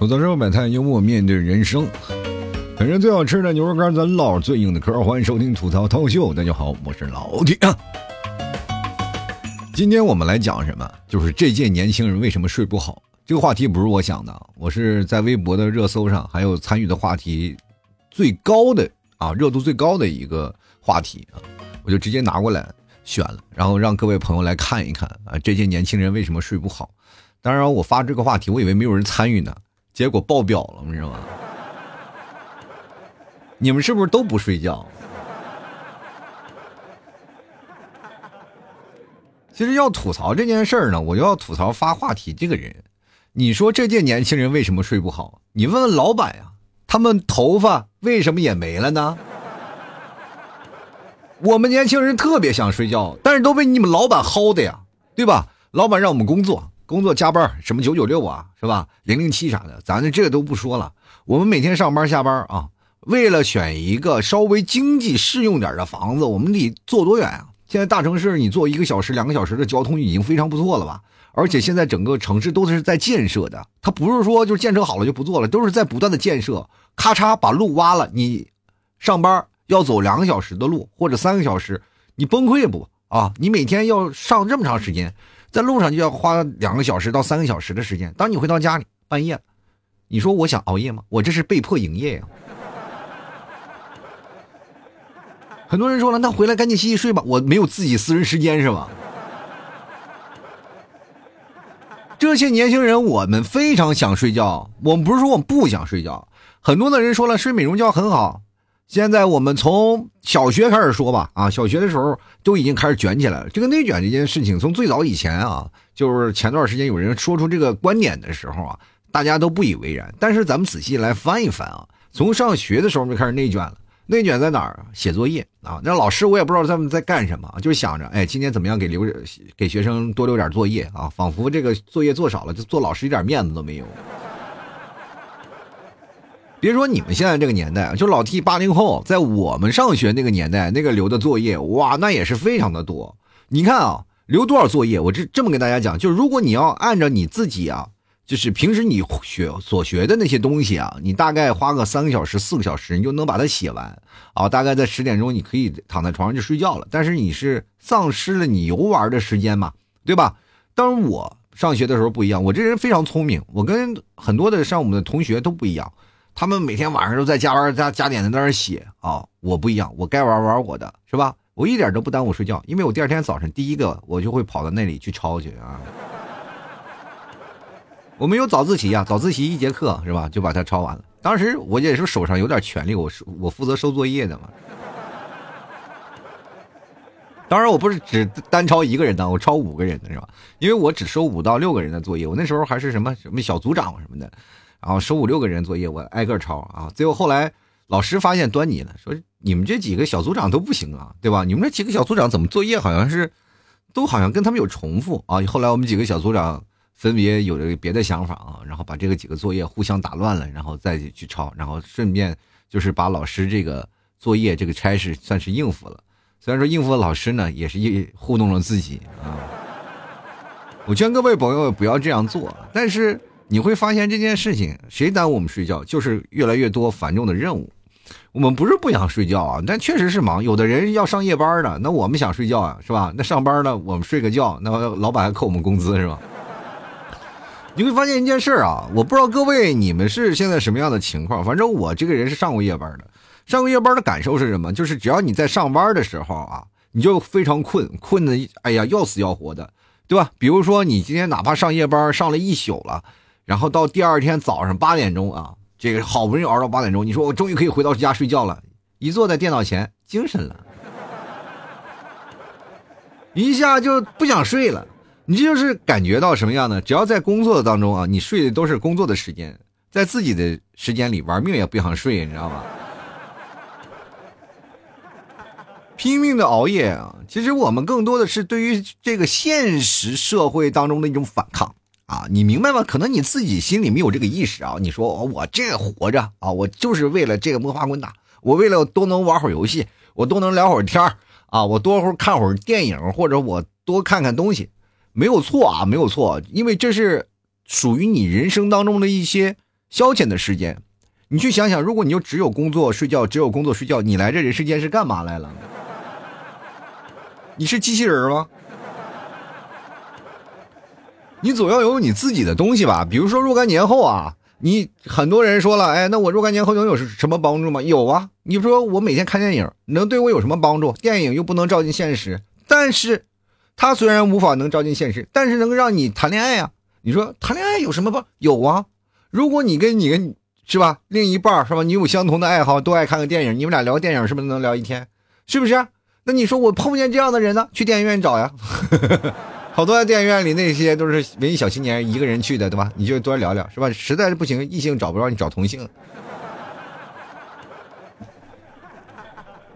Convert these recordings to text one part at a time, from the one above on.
吐槽生活百态，幽默面对人生。反正最好吃的牛肉干，咱唠最硬的嗑。欢迎收听吐槽涛秀，大家好，我是老铁。今天我们来讲什么？就是这届年轻人为什么睡不好？这个话题不是我想的，我是在微博的热搜上，还有参与的话题最高的啊，热度最高的一个话题啊，我就直接拿过来选了，然后让各位朋友来看一看啊，这届年轻人为什么睡不好？当然，我发这个话题，我以为没有人参与呢，结果爆表了，你知道吗？你们是不是都不睡觉？其实要吐槽这件事儿呢，我就要吐槽发话题这个人。你说这届年轻人为什么睡不好？你问问老板呀，他们头发为什么也没了呢？我们年轻人特别想睡觉，但是都被你们老板薅的呀，对吧？老板让我们工作，工作加班，什么九九六啊，是吧？零零七啥的，咱这个都不说了。我们每天上班下班啊。为了选一个稍微经济适用点的房子，我们得坐多远啊？现在大城市你坐一个小时、两个小时的交通已经非常不错了吧？而且现在整个城市都是在建设的，它不是说就建设好了就不做了，都是在不断的建设。咔嚓把路挖了，你上班要走两个小时的路或者三个小时，你崩溃不啊？你每天要上这么长时间，在路上就要花两个小时到三个小时的时间。当你回到家里半夜，你说我想熬夜吗？我这是被迫营业呀。很多人说了，那回来赶紧洗洗睡吧。我没有自己私人时间是吧？这些年轻人，我们非常想睡觉。我们不是说我们不想睡觉。很多的人说了，睡美容觉很好。现在我们从小学开始说吧，啊，小学的时候都已经开始卷起来了。这个内卷这件事情，从最早以前啊，就是前段时间有人说出这个观点的时候啊，大家都不以为然。但是咱们仔细来翻一翻啊，从上学的时候就开始内卷了。内卷在哪儿？写作业啊！那老师我也不知道他们在干什么，就想着，哎，今天怎么样给留给学生多留点作业啊？仿佛这个作业做少了，就做老师一点面子都没有。别说你们现在这个年代，就老 T 八零后，在我们上学那个年代，那个留的作业，哇，那也是非常的多。你看啊，留多少作业？我这这么跟大家讲，就是如果你要按照你自己啊。就是平时你学所学的那些东西啊，你大概花个三个小时、四个小时，你就能把它写完啊。大概在十点钟，你可以躺在床上就睡觉了。但是你是丧失了你游玩的时间嘛，对吧？当然我上学的时候不一样，我这人非常聪明，我跟很多的上我们的同学都不一样。他们每天晚上都在加班加加点的在那写啊，我不一样，我该玩玩我的，是吧？我一点都不耽误睡觉，因为我第二天早上第一个我就会跑到那里去抄去啊。我们有早自习呀，早自习一节课是吧？就把它抄完了。当时我也是手上有点权利，我是我负责收作业的嘛。当然我不是只单抄一个人的，我抄五个人的是吧？因为我只收五到六个人的作业，我那时候还是什么什么小组长什么的，然后收五六个人作业，我挨个抄啊。最后后来老师发现端倪了，说你们这几个小组长都不行啊，对吧？你们这几个小组长怎么作业好像是都好像跟他们有重复啊？后来我们几个小组长。分别有着别的想法啊，然后把这个几个作业互相打乱了，然后再去抄，然后顺便就是把老师这个作业这个差事算是应付了。虽然说应付了老师呢，也是一糊弄了自己啊。我劝各位朋友不要这样做，但是你会发现这件事情，谁耽误我们睡觉，就是越来越多繁重的任务。我们不是不想睡觉啊，但确实是忙。有的人要上夜班的，那我们想睡觉啊，是吧？那上班呢，我们睡个觉，那老板还扣我们工资是吧？你会发现一件事啊，我不知道各位你们是现在什么样的情况，反正我这个人是上过夜班的，上过夜班的感受是什么？就是只要你在上班的时候啊，你就非常困，困的哎呀要死要活的，对吧？比如说你今天哪怕上夜班上了一宿了，然后到第二天早上八点钟啊，这个好不容易熬到八点钟，你说我终于可以回到家睡觉了，一坐在电脑前精神了，一下就不想睡了。你这就是感觉到什么样呢？只要在工作当中啊，你睡的都是工作的时间，在自己的时间里玩命也不想睡，你知道吗？拼命的熬夜啊！其实我们更多的是对于这个现实社会当中的一种反抗啊！你明白吗？可能你自己心里没有这个意识啊。你说我这活着啊，我就是为了这个摸爬滚打，我为了多能玩会儿游戏，我多能聊会儿天啊，我多会儿看会儿电影，或者我多看看东西。没有错啊，没有错，因为这是属于你人生当中的一些消遣的时间。你去想想，如果你就只有工作睡觉，只有工作睡觉，你来这人世间是干嘛来了？你是机器人吗？你总要有你自己的东西吧？比如说若干年后啊，你很多人说了，哎，那我若干年后能有什么帮助吗？有啊，你说我每天看电影，能对我有什么帮助？电影又不能照进现实，但是它虽然无法能照进现实，但是能让你谈恋爱啊。你说谈恋爱有什么帮？有啊，如果你跟你跟。是吧？另一半是吧？你有相同的爱好，都爱看个电影，你们俩聊电影是不是能聊一天？是不是？那你说我碰不见这样的人呢？去电影院找呀。好多电影院里那些都是文艺小青年，一个人去的，对吧？你就多聊聊，是吧？实在是不行，异性找不着，你找同性。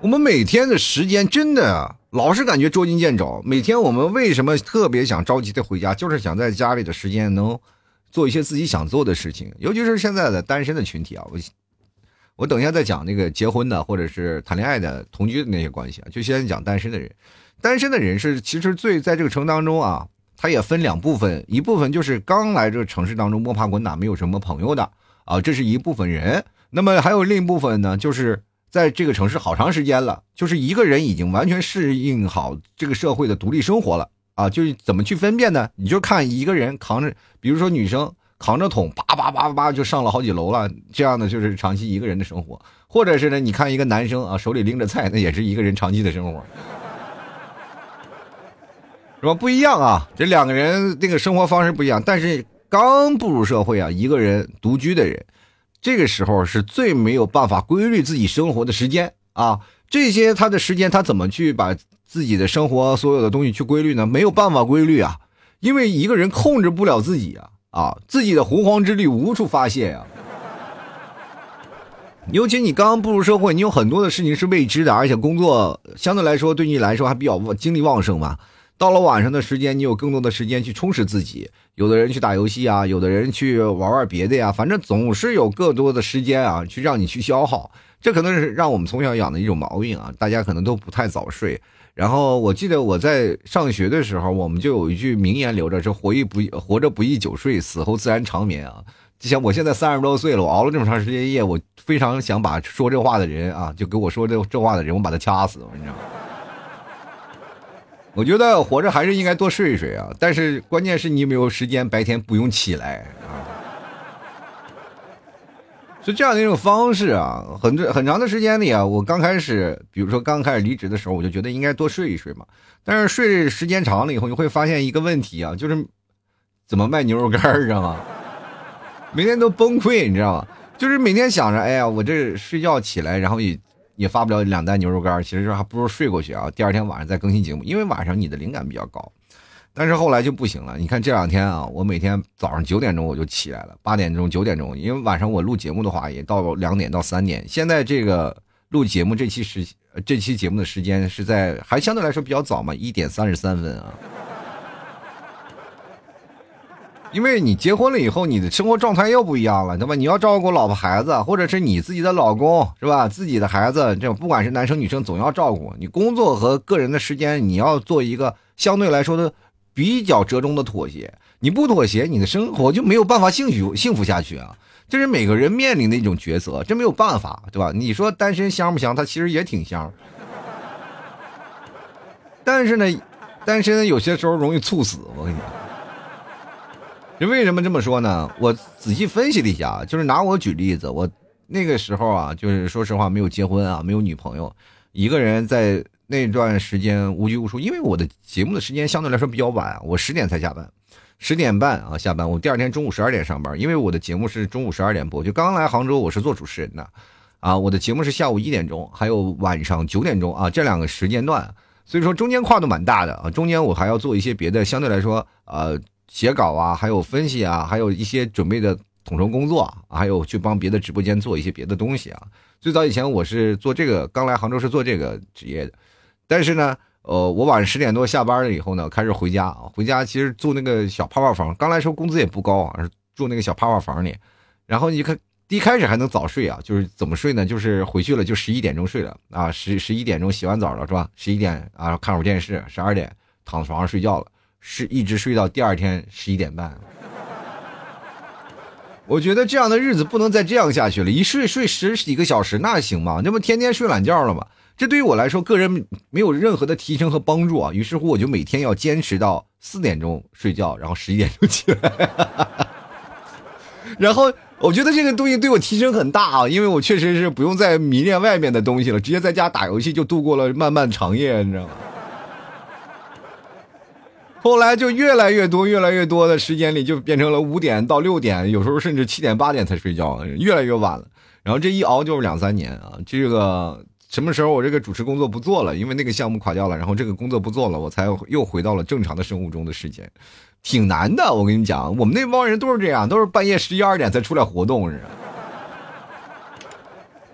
我们每天的时间真的老是感觉捉襟见肘。每天我们为什么特别想着急的回家？就是想在家里的时间能。做一些自己想做的事情，尤其是现在的单身的群体啊，我我等一下再讲那个结婚的或者是谈恋爱的同居的那些关系啊，就先讲单身的人。单身的人是其实最在这个城当中啊，他也分两部分，一部分就是刚来这个城市当中摸爬滚打，没有什么朋友的啊，这是一部分人。那么还有另一部分呢，就是在这个城市好长时间了，就是一个人已经完全适应好这个社会的独立生活了。啊，就是怎么去分辨呢？你就看一个人扛着，比如说女生扛着桶，叭叭叭叭就上了好几楼了，这样的就是长期一个人的生活；或者是呢，你看一个男生啊，手里拎着菜，那也是一个人长期的生活，是吧？不一样啊，这两个人那个生活方式不一样。但是刚步入社会啊，一个人独居的人，这个时候是最没有办法规律自己生活的时间啊。这些他的时间，他怎么去把？自己的生活所有的东西去规律呢？没有办法规律啊，因为一个人控制不了自己啊啊，自己的洪荒之力无处发泄呀。尤其你刚刚步入社会，你有很多的事情是未知的，而且工作相对来说对你来说还比较精力旺盛嘛。到了晚上的时间，你有更多的时间去充实自己。有的人去打游戏啊，有的人去玩玩别的呀，反正总是有更多的时间啊，去让你去消耗。这可能是让我们从小养的一种毛病啊，大家可能都不太早睡。然后我记得我在上学的时候，我们就有一句名言留着：“是活一不活着不易久睡，死后自然长眠啊。”就像我现在三十多岁了，我熬了这么长时间夜，我非常想把说这话的人啊，就给我说这这话的人，我把他掐死，你知道吗？我觉得活着还是应该多睡一睡啊，但是关键是你有没有时间白天不用起来啊。就这样的一种方式啊，很很长的时间里啊，我刚开始，比如说刚开始离职的时候，我就觉得应该多睡一睡嘛。但是睡时间长了以后，你会发现一个问题啊，就是怎么卖牛肉干儿，知道吗？每天都崩溃，你知道吗？就是每天想着，哎呀，我这睡觉起来，然后也也发不了两袋牛肉干，其实还不如睡过去啊。第二天晚上再更新节目，因为晚上你的灵感比较高。但是后来就不行了。你看这两天啊，我每天早上九点钟我就起来了，八点钟、九点钟，因为晚上我录节目的话也到两点到三点。现在这个录节目这期时，这期节目的时间是在还相对来说比较早嘛，一点三十三分啊。因为你结婚了以后，你的生活状态又不一样了，对吧？你要照顾老婆孩子，或者是你自己的老公，是吧？自己的孩子，这不管是男生女生，总要照顾。你工作和个人的时间，你要做一个相对来说的。比较折中的妥协，你不妥协，你的生活就没有办法幸福幸福下去啊！这是每个人面临的一种抉择，这没有办法，对吧？你说单身香不香？它其实也挺香，但是呢，单身有些时候容易猝死。我跟你讲，这为什么这么说呢？我仔细分析了一下，就是拿我举例子，我那个时候啊，就是说实话，没有结婚啊，没有女朋友，一个人在。那段时间无拘无束，因为我的节目的时间相对来说比较晚，我十点才下班，十点半啊下班，我第二天中午十二点上班，因为我的节目是中午十二点播，就刚来杭州，我是做主持人的，啊，我的节目是下午一点钟，还有晚上九点钟啊这两个时间段，所以说中间跨度蛮大的啊，中间我还要做一些别的，相对来说呃写稿啊，还有分析啊，还有一些准备的统筹工作，还有去帮别的直播间做一些别的东西啊。最早以前我是做这个，刚来杭州是做这个职业的。但是呢，呃，我晚上十点多下班了以后呢，开始回家啊。回家其实住那个小泡泡房，刚来时候工资也不高啊，住那个小泡泡房里。然后你看，一开始还能早睡啊，就是怎么睡呢？就是回去了就十一点钟睡了啊，十十一点钟洗完澡了是吧？十一点啊，看会儿电视，十二点躺床上睡觉了，是一直睡到第二天十一点半。我觉得这样的日子不能再这样下去了，一睡睡十几个小时那行吗？这不天天睡懒觉了吗？这对于我来说，个人没有任何的提升和帮助啊。于是乎，我就每天要坚持到四点钟睡觉，然后十一点钟起来。然后我觉得这个东西对我提升很大啊，因为我确实是不用再迷恋外面的东西了，直接在家打游戏就度过了漫漫长夜，你知道吗？后来就越来越多、越来越多的时间里，就变成了五点到六点，有时候甚至七点、八点才睡觉，越来越晚了。然后这一熬就是两三年啊。这个什么时候我这个主持工作不做了，因为那个项目垮掉了，然后这个工作不做了，我才又回到了正常的生物钟的时间，挺难的。我跟你讲，我们那帮人都是这样，都是半夜十一二点才出来活动，是，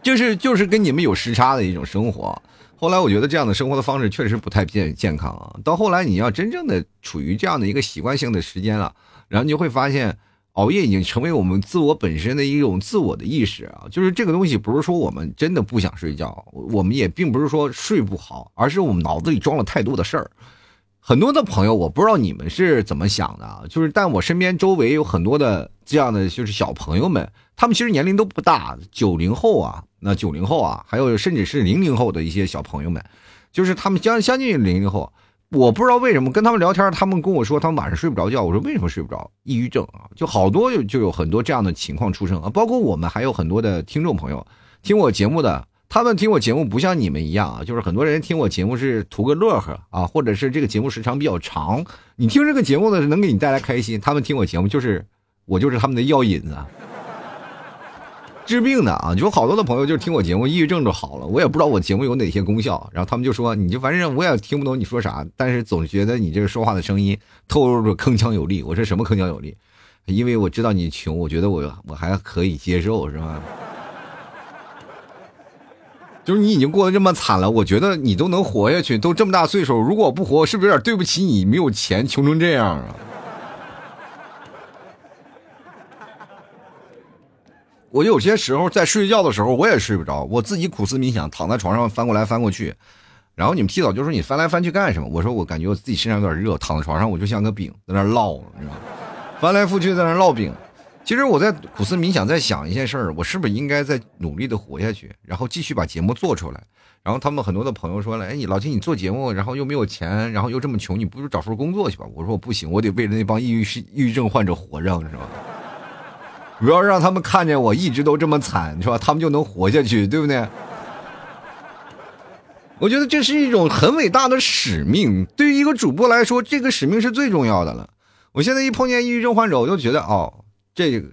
就是就是跟你们有时差的一种生活。后来我觉得这样的生活的方式确实不太健健康啊。到后来你要真正的处于这样的一个习惯性的时间了，然后你就会发现，熬夜已经成为我们自我本身的一种自我的意识啊。就是这个东西不是说我们真的不想睡觉，我们也并不是说睡不好，而是我们脑子里装了太多的事儿。很多的朋友，我不知道你们是怎么想的啊。就是但我身边周围有很多的这样的就是小朋友们，他们其实年龄都不大，九零后啊。那九零后啊，还有甚至是零零后的一些小朋友们，就是他们将相近零零后，我不知道为什么跟他们聊天，他们跟我说他们晚上睡不着觉。我说为什么睡不着？抑郁症啊，就好多就就有很多这样的情况出生啊。包括我们还有很多的听众朋友听我节目的，他们听我节目不像你们一样啊，就是很多人听我节目是图个乐呵啊，或者是这个节目时长比较长，你听这个节目呢能给你带来开心，他们听我节目就是我就是他们的药引子。治病的啊，有好多的朋友就是听我节目，抑郁症就好了。我也不知道我节目有哪些功效，然后他们就说，你就反正我也听不懂你说啥，但是总觉得你这个说话的声音透露着铿锵有力。我说什么铿锵有力？因为我知道你穷，我觉得我我还可以接受，是吧？就是你已经过得这么惨了，我觉得你都能活下去，都这么大岁数，如果不活，是不是有点对不起你？没有钱，穷成这样啊？我有些时候在睡觉的时候，我也睡不着，我自己苦思冥想，躺在床上翻过来翻过去，然后你们提早就说你翻来翻去干什么？我说我感觉我自己身上有点热，躺在床上我就像个饼在那烙，你知道吗？翻来覆去在那烙饼。其实我在苦思冥想，在想一件事儿，我是不是应该在努力的活下去，然后继续把节目做出来？然后他们很多的朋友说了，哎，你老金你做节目，然后又没有钱，然后又这么穷，你不如找份工作去吧？我说我不行，我得为了那帮抑郁抑郁症患者活着，你知道吗？不要让他们看见我一直都这么惨，是吧？他们就能活下去，对不对？我觉得这是一种很伟大的使命。对于一个主播来说，这个使命是最重要的了。我现在一碰见抑郁症患者，我就觉得哦，这个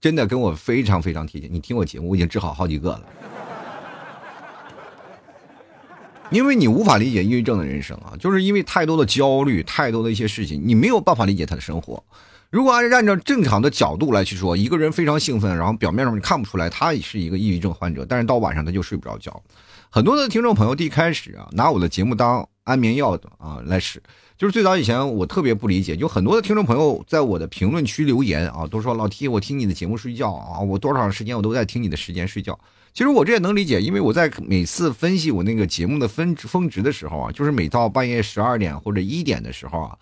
真的跟我非常非常贴近。你听我节目，我已经治好好几个了。因为你无法理解抑郁症的人生啊，就是因为太多的焦虑，太多的一些事情，你没有办法理解他的生活。如果按按照正常的角度来去说，一个人非常兴奋，然后表面上你看不出来他也是一个抑郁症患者，但是到晚上他就睡不着觉。很多的听众朋友第一开始啊，拿我的节目当安眠药的啊来使，就是最早以前我特别不理解，就很多的听众朋友在我的评论区留言啊，都说老 T 我听你的节目睡觉啊，我多长时间我都在听你的时间睡觉。其实我这也能理解，因为我在每次分析我那个节目的分峰值的时候啊，就是每到半夜十二点或者一点的时候啊。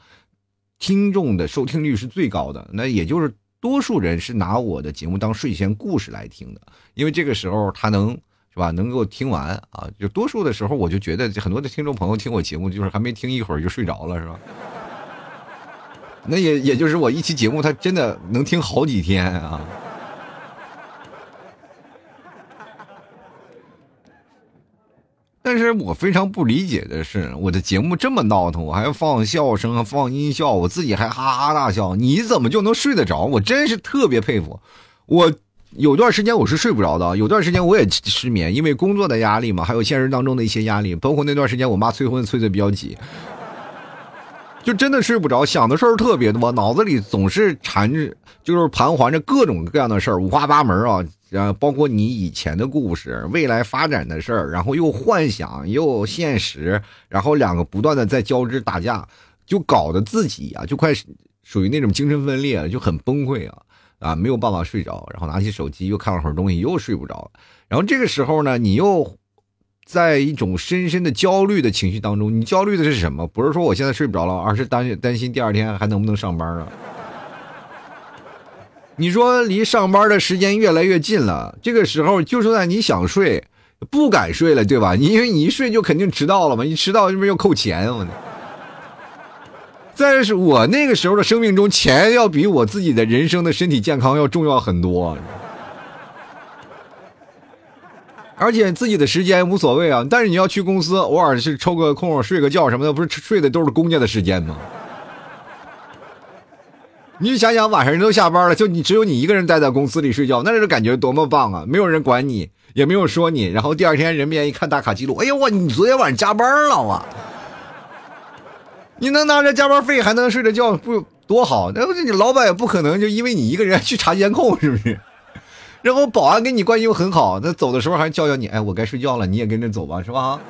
听众的收听率是最高的，那也就是多数人是拿我的节目当睡前故事来听的，因为这个时候他能是吧，能够听完啊。就多数的时候，我就觉得很多的听众朋友听我节目，就是还没听一会儿就睡着了，是吧？那也也就是我一期节目，他真的能听好几天啊。但是我非常不理解的是，我的节目这么闹腾，我还要放笑声、放音效，我自己还哈哈大笑，你怎么就能睡得着？我真是特别佩服。我有段时间我是睡不着的，有段时间我也失眠，因为工作的压力嘛，还有现实当中的一些压力，包括那段时间我妈催婚催的比较急，就真的睡不着，想的事儿特别多，脑子里总是缠着，就是盘桓着各种各样的事儿，五花八门啊。然后包括你以前的故事、未来发展的事儿，然后又幻想又现实，然后两个不断的在交织打架，就搞得自己啊就快属于那种精神分裂，就很崩溃啊啊没有办法睡着，然后拿起手机又看了会儿东西，又睡不着。然后这个时候呢，你又在一种深深的焦虑的情绪当中。你焦虑的是什么？不是说我现在睡不着了，而是担担心第二天还能不能上班啊。你说离上班的时间越来越近了，这个时候就算你想睡，不敢睡了，对吧？因为你一睡就肯定迟到了嘛，一迟到是不是要扣钱？我。再是我那个时候的生命中，钱要比我自己的人生的身体健康要重要很多。而且自己的时间无所谓啊，但是你要去公司，偶尔是抽个空睡个觉什么的，不是睡的都是公家的时间吗？你想想，晚上人都下班了，就你只有你一个人待在公司里睡觉，那是感觉多么棒啊！没有人管你，也没有说你，然后第二天人面一看打卡记录，哎呦我，你昨天晚上加班了哇！你能拿着加班费还能睡着觉，不多好？那不是你老板也不可能就因为你一个人去查监控，是不是？然后保安跟你关系又很好，那走的时候还叫叫你，哎，我该睡觉了，你也跟着走吧，是吧？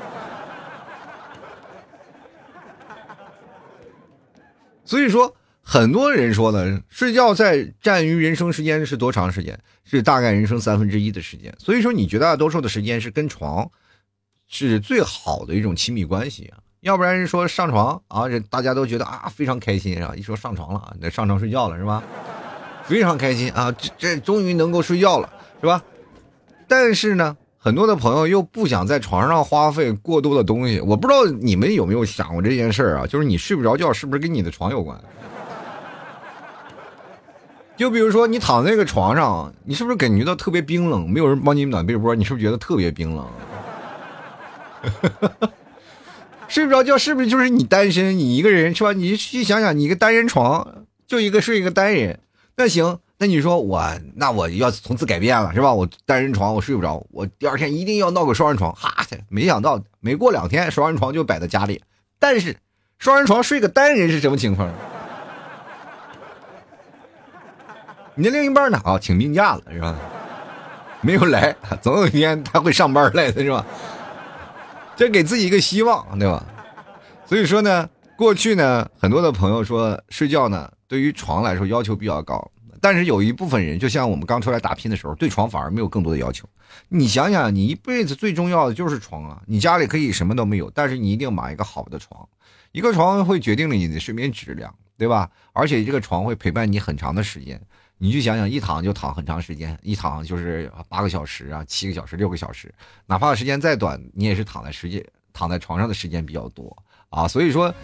所以说。很多人说呢，睡觉在占于人生时间是多长时间？是大概人生三分之一的时间。所以说，你绝大多数的时间是跟床是最好的一种亲密关系啊。要不然说上床啊，这大家都觉得啊非常开心啊。一说上床了啊，那上床睡觉了是吧？非常开心啊，这这终于能够睡觉了是吧？但是呢，很多的朋友又不想在床上花费过多的东西。我不知道你们有没有想过这件事儿啊？就是你睡不着觉，是不是跟你的床有关？就比如说，你躺在那个床上，你是不是感觉到特别冰冷？没有人帮你暖被窝，你是不是觉得特别冰冷？睡不着觉，是不是就是你单身，你一个人是吧？你去想想，你一个单人床，就一个睡一个单人，那行，那你说我，那我要从此改变了是吧？我单人床我睡不着，我第二天一定要闹个双人床。哈，没想到没过两天，双人床就摆在家里。但是，双人床睡个单人是什么情况？你的另一半呢？啊，请病假了是吧？没有来，总有一天他会上班来的是吧？这给自己一个希望，对吧？所以说呢，过去呢，很多的朋友说睡觉呢，对于床来说要求比较高，但是有一部分人，就像我们刚出来打拼的时候，对床反而没有更多的要求。你想想，你一辈子最重要的就是床啊！你家里可以什么都没有，但是你一定买一个好的床，一个床会决定了你的睡眠质量，对吧？而且这个床会陪伴你很长的时间。你去想想，一躺就躺很长时间，一躺就是八个小时啊，七个小时，六个小时，哪怕时间再短，你也是躺在时间躺在床上的时间比较多啊。所以说，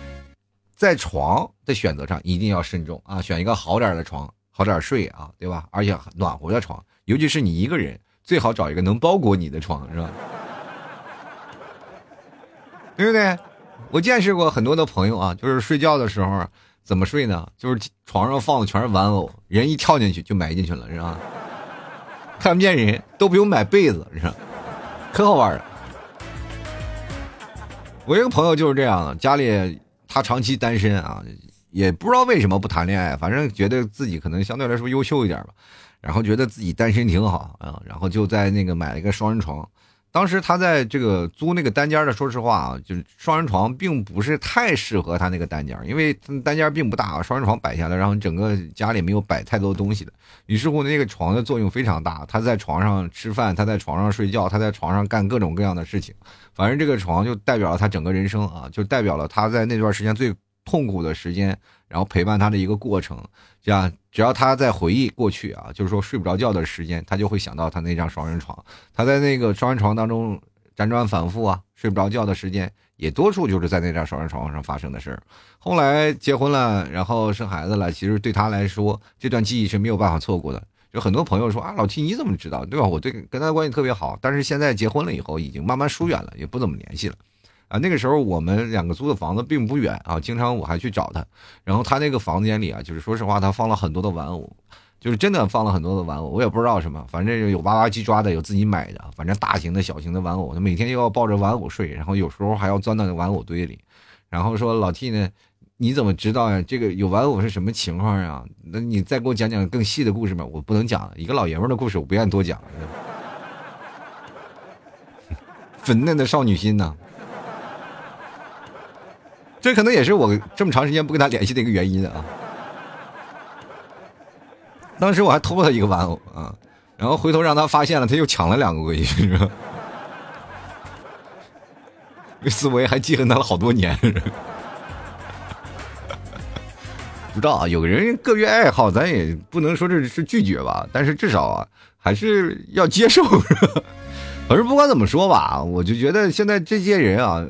在床的选择上一定要慎重啊，选一个好点的床，好点睡啊，对吧？而且暖和的床，尤其是你一个人，最好找一个能包裹你的床，是吧？对不对？我见识过很多的朋友啊，就是睡觉的时候。怎么睡呢？就是床上放的全是玩偶，人一跳进去就埋进去了，是吧？看不见人都不用买被子，是吧？可好玩了。我一个朋友就是这样的，家里他长期单身啊，也不知道为什么不谈恋爱，反正觉得自己可能相对来说优秀一点吧，然后觉得自己单身挺好啊，然后就在那个买了一个双人床。当时他在这个租那个单间的，说实话啊，就是双人床并不是太适合他那个单间，因为单间并不大，双人床摆下来，然后整个家里没有摆太多东西的。于是乎，那个床的作用非常大，他在床上吃饭，他在床上睡觉，他在床上干各种各样的事情。反正这个床就代表了他整个人生啊，就代表了他在那段时间最痛苦的时间，然后陪伴他的一个过程。这样，只要他在回忆过去啊，就是说睡不着觉的时间，他就会想到他那张双人床。他在那个双人床当中辗转反复啊，睡不着觉的时间也多数就是在那张双人床上发生的事儿。后来结婚了，然后生孩子了，其实对他来说，这段记忆是没有办法错过的。有很多朋友说啊，老七你怎么知道？对吧？我对跟他关系特别好，但是现在结婚了以后，已经慢慢疏远了，也不怎么联系了。啊，那个时候我们两个租的房子并不远啊，经常我还去找他。然后他那个房间里啊，就是说实话，他放了很多的玩偶，就是真的放了很多的玩偶。我也不知道什么，反正有娃娃机抓的，有自己买的，反正大型的小型的玩偶。他每天又要抱着玩偶睡，然后有时候还要钻到那玩偶堆里。然后说老 T 呢，你怎么知道呀？这个有玩偶是什么情况呀？那你再给我讲讲更细的故事吧？我不能讲一个老爷们的故事，我不愿意多讲。粉嫩的少女心呐。这可能也是我这么长时间不跟他联系的一个原因啊。当时我还偷了他一个玩偶啊，然后回头让他发现了，他又抢了两个回去，这思维还记恨他了好多年。不知道啊，有个人个别爱好，咱也不能说这是拒绝吧，但是至少啊，还是要接受。反正不管怎么说吧，我就觉得现在这些人啊，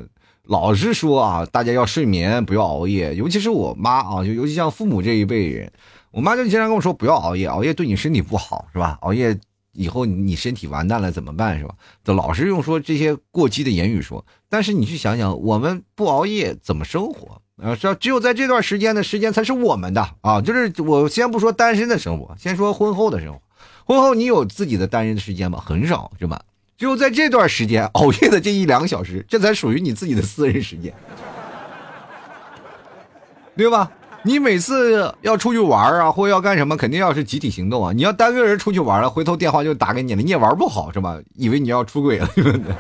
老是说啊，大家要睡眠，不要熬夜。尤其是我妈啊，就尤其像父母这一辈人，我妈就经常跟我说，不要熬夜，熬夜对你身体不好，是吧？熬夜以后你身体完蛋了怎么办，是吧？就老是用说这些过激的言语说。但是你去想想，我们不熬夜怎么生活？啊，是只有在这段时间的时间才是我们的啊！就是我先不说单身的生活，先说婚后的生活。婚后你有自己的单身的时间吗？很少，是吧？只有在这段时间熬夜的这一两个小时，这才属于你自己的私人时间，对吧？你每次要出去玩啊，或要干什么，肯定要是集体行动啊。你要单个人出去玩了，回头电话就打给你了，你也玩不好，是吧？以为你要出轨了，对不对？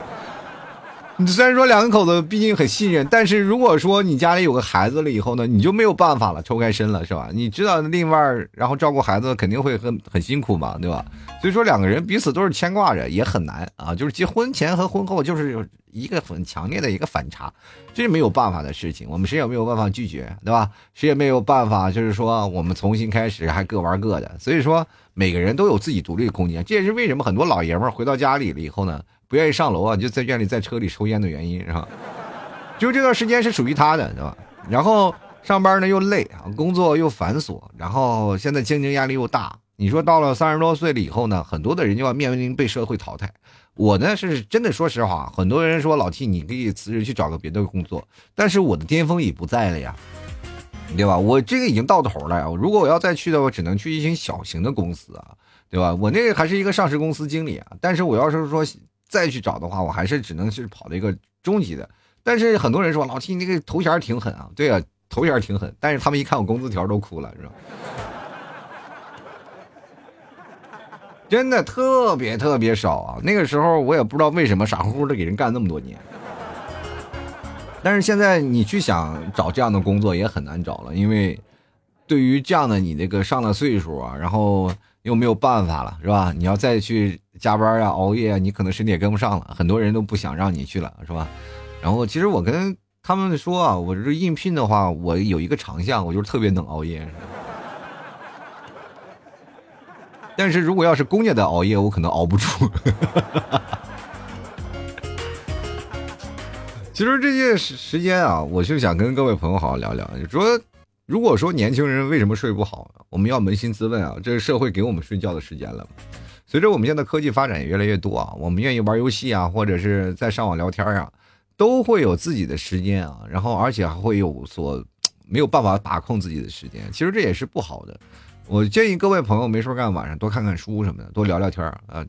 虽然说两口子毕竟很信任，但是如果说你家里有个孩子了以后呢，你就没有办法了，抽开身了，是吧？你知道另外然后照顾孩子肯定会很很辛苦嘛，对吧？所以说两个人彼此都是牵挂着，也很难啊。就是结婚前和婚后就是一个很强烈的一个反差，这是没有办法的事情，我们谁也没有办法拒绝，对吧？谁也没有办法，就是说我们重新开始还各玩各的。所以说每个人都有自己独立的空间，这也是为什么很多老爷们回到家里了以后呢？不愿意上楼啊，就在院里在车里抽烟的原因是吧？就这段时间是属于他的，对吧？然后上班呢又累啊，工作又繁琐，然后现在竞争压力又大。你说到了三十多岁了以后呢，很多的人就要面临被社会淘汰。我呢是真的说实话，很多人说老 T 你可以辞职去找个别的工作，但是我的巅峰已不在了呀，对吧？我这个已经到头了呀。如果我要再去的话，只能去一些小型的公司啊，对吧？我那个还是一个上市公司经理啊，但是我要是说。再去找的话，我还是只能是跑了一个中级的。但是很多人说老 T 那个头衔挺狠啊，对啊，头衔挺狠。但是他们一看我工资条都哭了，是吧？真的特别特别少啊！那个时候我也不知道为什么傻乎乎的给人干那么多年。但是现在你去想找这样的工作也很难找了，因为对于这样的你这个上了岁数啊，然后。又没有办法了，是吧？你要再去加班啊、熬夜啊，你可能身体也跟不上了。很多人都不想让你去了，是吧？然后其实我跟他们说啊，我这应聘的话，我有一个长项，我就是特别能熬夜。但是如果要是公家的熬夜，我可能熬不住。其实这些时时间啊，我就想跟各位朋友好好聊聊，就说。如果说年轻人为什么睡不好，我们要扪心自问啊，这是社会给我们睡觉的时间了。随着我们现在科技发展也越来越多啊，我们愿意玩游戏啊，或者是在上网聊天啊，都会有自己的时间啊，然后而且还会有所没有办法把控自己的时间，其实这也是不好的。我建议各位朋友没事干，晚上多看看书什么的，多聊聊天啊。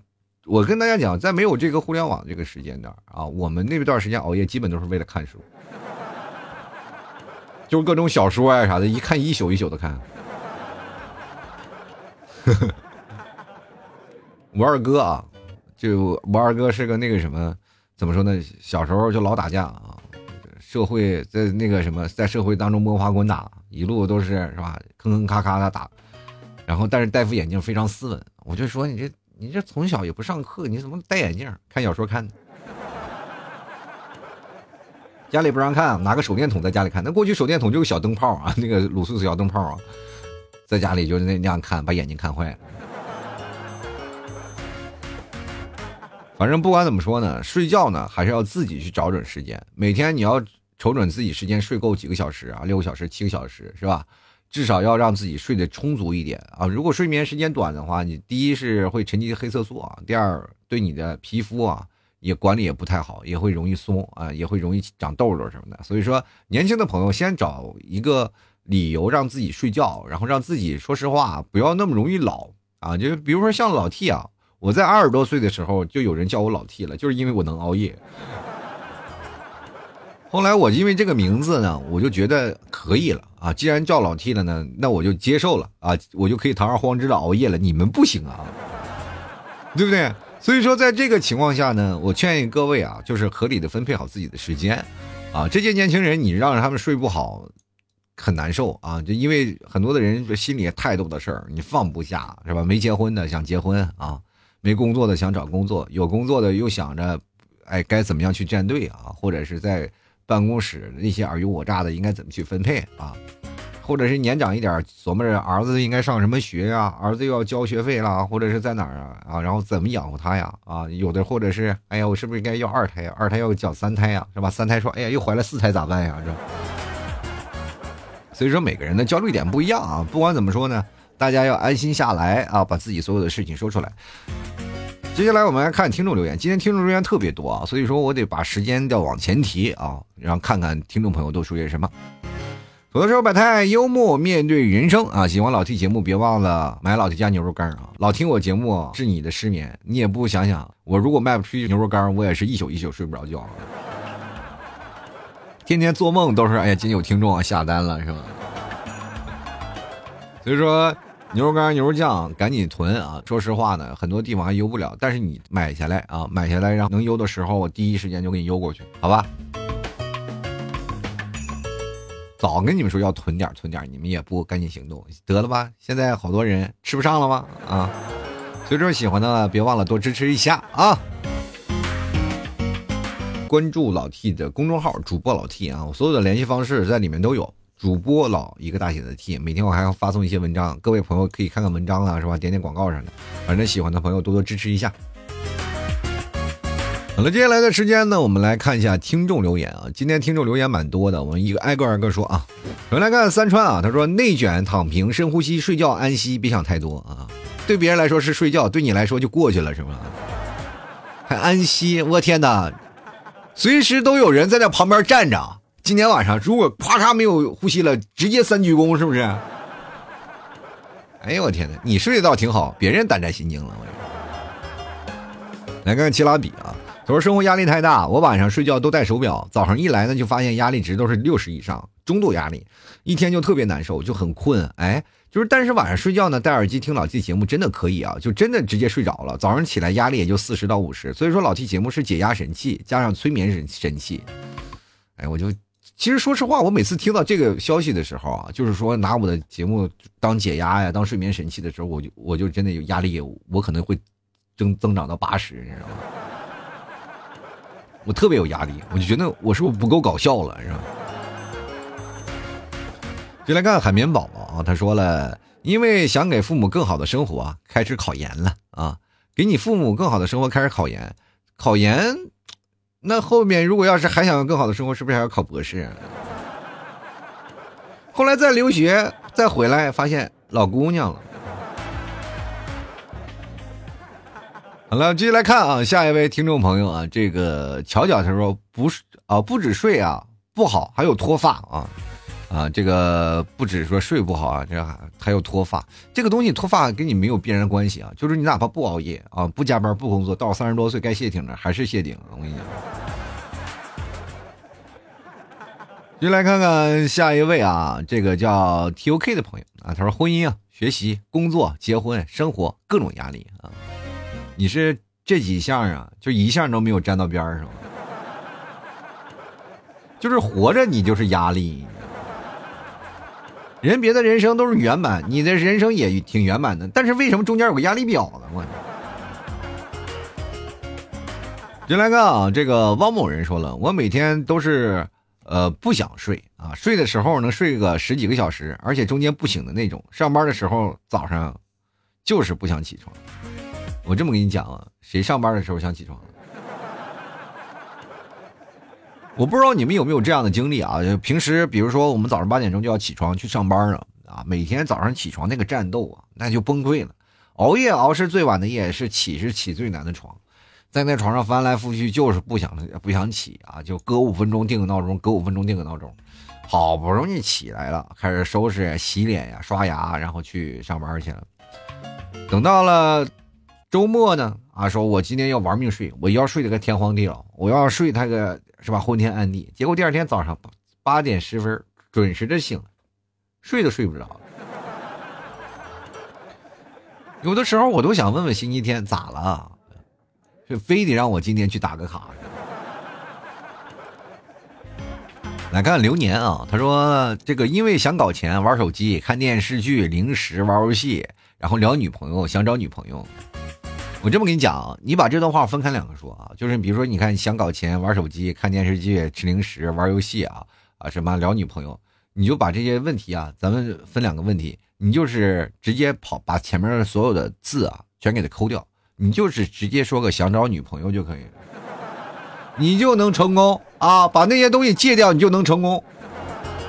我跟大家讲，在没有这个互联网这个时间段啊，我们那段时间熬夜基本都是为了看书。就各种小说啊啥的，一看一宿一宿的看。我二哥啊，就我二哥是个那个什么，怎么说呢？小时候就老打架啊，社会在那个什么，在社会当中摸爬滚打，一路都是是吧？坑坑咔咔的打。然后，但是戴副眼镜非常斯文。我就说你这你这从小也不上课，你怎么戴眼镜看小说看的？家里不让看，拿个手电筒在家里看。那过去手电筒就是小灯泡啊，那个卤素小灯泡啊，在家里就是那那样看，把眼睛看坏了。反正不管怎么说呢，睡觉呢还是要自己去找准时间。每天你要瞅准自己时间，睡够几个小时啊？六个小时、七个小时是吧？至少要让自己睡得充足一点啊。如果睡眠时间短的话，你第一是会沉积黑色素啊，第二对你的皮肤啊。也管理也不太好，也会容易松啊，也会容易长痘痘什么的。所以说，年轻的朋友先找一个理由让自己睡觉，然后让自己说实话不要那么容易老啊。就比如说像老 T 啊，我在二十多岁的时候就有人叫我老 T 了，就是因为我能熬夜。后来我因为这个名字呢，我就觉得可以了啊。既然叫老 T 了呢，那我就接受了啊，我就可以堂而皇之的熬夜了。你们不行啊，对不对？所以说，在这个情况下呢，我劝各位啊，就是合理的分配好自己的时间，啊，这些年轻人你让他们睡不好，很难受啊，就因为很多的人心里太多的事儿，你放不下是吧？没结婚的想结婚啊，没工作的想找工作，有工作的又想着，哎，该怎么样去站队啊，或者是在办公室那些尔虞我诈的应该怎么去分配啊？或者是年长一点，琢磨着儿子应该上什么学呀，儿子又要交学费了，或者是在哪儿啊啊，然后怎么养活他呀啊，有的或者是哎呀，我是不是应该要二胎呀？二胎要讲三胎呀，是吧？三胎说哎呀，又怀了四胎咋办呀？是吧？所以说每个人的焦虑点不一样啊，不管怎么说呢，大家要安心下来啊，把自己所有的事情说出来。接下来我们来看听众留言，今天听众留言特别多啊，所以说我得把时间调往前提啊，然后看看听众朋友都说些什么。有的时候百态幽默面对人生啊，喜欢老 T 节目别忘了买老 T 家牛肉干啊，老听我节目是你的失眠，你也不想想，我如果卖不出去牛肉干，我也是一宿一宿睡不着觉。天天做梦都是哎呀，今天有听众啊下单了是吧？所以说牛肉干、牛肉酱赶紧囤啊！说实话呢，很多地方还邮不了，但是你买下来啊，买下来然后能邮的时候，我第一时间就给你邮过去，好吧？早跟你们说要囤点囤点，你们也不赶紧行动，得了吧？现在好多人吃不上了吗？啊！所以说喜欢的别忘了多支持一下啊！关注老 T 的公众号，主播老 T 啊，我所有的联系方式在里面都有。主播老一个大写的 T，每天我还要发送一些文章，各位朋友可以看看文章啊，是吧？点点广告啥的，反正喜欢的朋友多多支持一下。好了，接下来的时间呢，我们来看一下听众留言啊。今天听众留言蛮多的，我们一个挨个挨个说啊。首先来看三川啊，他说内卷、躺平、深呼吸、睡觉、安息，别想太多啊。对别人来说是睡觉，对你来说就过去了，是吗？还安息，我天哪！随时都有人在那旁边站着。今天晚上如果咔嚓没有呼吸了，直接三鞠躬，是不是？哎呦我天哪！你睡得倒挺好，别人胆战心惊了。我来看看齐拉比啊，他说生活压力太大，我晚上睡觉都戴手表，早上一来呢就发现压力值都是六十以上，中度压力，一天就特别难受，就很困。哎。就是，但是晚上睡觉呢，戴耳机听老 T 节目真的可以啊，就真的直接睡着了。早上起来压力也就四十到五十，所以说老 T 节目是解压神器，加上催眠神神器。哎，我就其实说实话，我每次听到这个消息的时候啊，就是说拿我的节目当解压呀，当睡眠神器的时候，我就我就真的有压力，我可能会增增长到八十，你知道吗？我特别有压力，我就觉得我是不是不够搞笑了，是吧？就来看海绵宝宝啊，他说了，因为想给父母更好的生活，开始考研了啊！给你父母更好的生活，开始考研，考研，那后面如果要是还想要更好的生活，是不是还要考博士？后来再留学，再回来发现老姑娘了。好了，继续来看啊，下一位听众朋友啊，这个巧巧他说不是啊，不止睡啊不好，还有脱发啊。啊，这个不止说睡不好啊，这还有脱发。这个东西脱发跟你没有必然关系啊，就是你哪怕不熬夜啊，不加班不工作，到三十多岁该谢顶了还是谢顶。我跟你讲，就来看看下一位啊，这个叫 T O K 的朋友啊，他说婚姻啊、学习、工作、结婚、生活各种压力啊，你是这几项啊，就一项都没有沾到边儿上，就是活着你就是压力。人别的人生都是圆满，你的人生也挺圆满的，但是为什么中间有个压力表呢？我。进来看啊，这个汪某人说了，我每天都是呃不想睡啊，睡的时候能睡个十几个小时，而且中间不醒的那种。上班的时候早上就是不想起床。我这么跟你讲啊，谁上班的时候想起床？我不知道你们有没有这样的经历啊？平时比如说我们早上八点钟就要起床去上班了啊，每天早上起床那个战斗啊，那就崩溃了。熬夜熬是最晚的夜，是起是起最难的床，在那床上翻来覆去就是不想不想起啊，就隔五分钟定个闹钟，隔五分钟定个闹钟，好不容易起来了，开始收拾洗脸呀、刷牙，然后去上班去了。等到了周末呢，啊，说我今天要玩命睡，我要睡得个天荒地老，我要睡他个。是吧？昏天暗地，结果第二天早上八点十分准时的醒了，睡都睡不着。有的时候我都想问问星期天咋了，是非得让我今天去打个卡？来看流年啊，他说这个因为想搞钱，玩手机、看电视剧、零食、玩游戏，然后聊女朋友，想找女朋友。我这么跟你讲啊，你把这段话分开两个说啊，就是比如说，你看想搞钱、玩手机、看电视剧、吃零食、玩游戏啊啊什么聊女朋友，你就把这些问题啊，咱们分两个问题，你就是直接跑把前面的所有的字啊全给它抠掉，你就是直接说个想找女朋友就可以，你就能成功啊！把那些东西戒掉，你就能成功，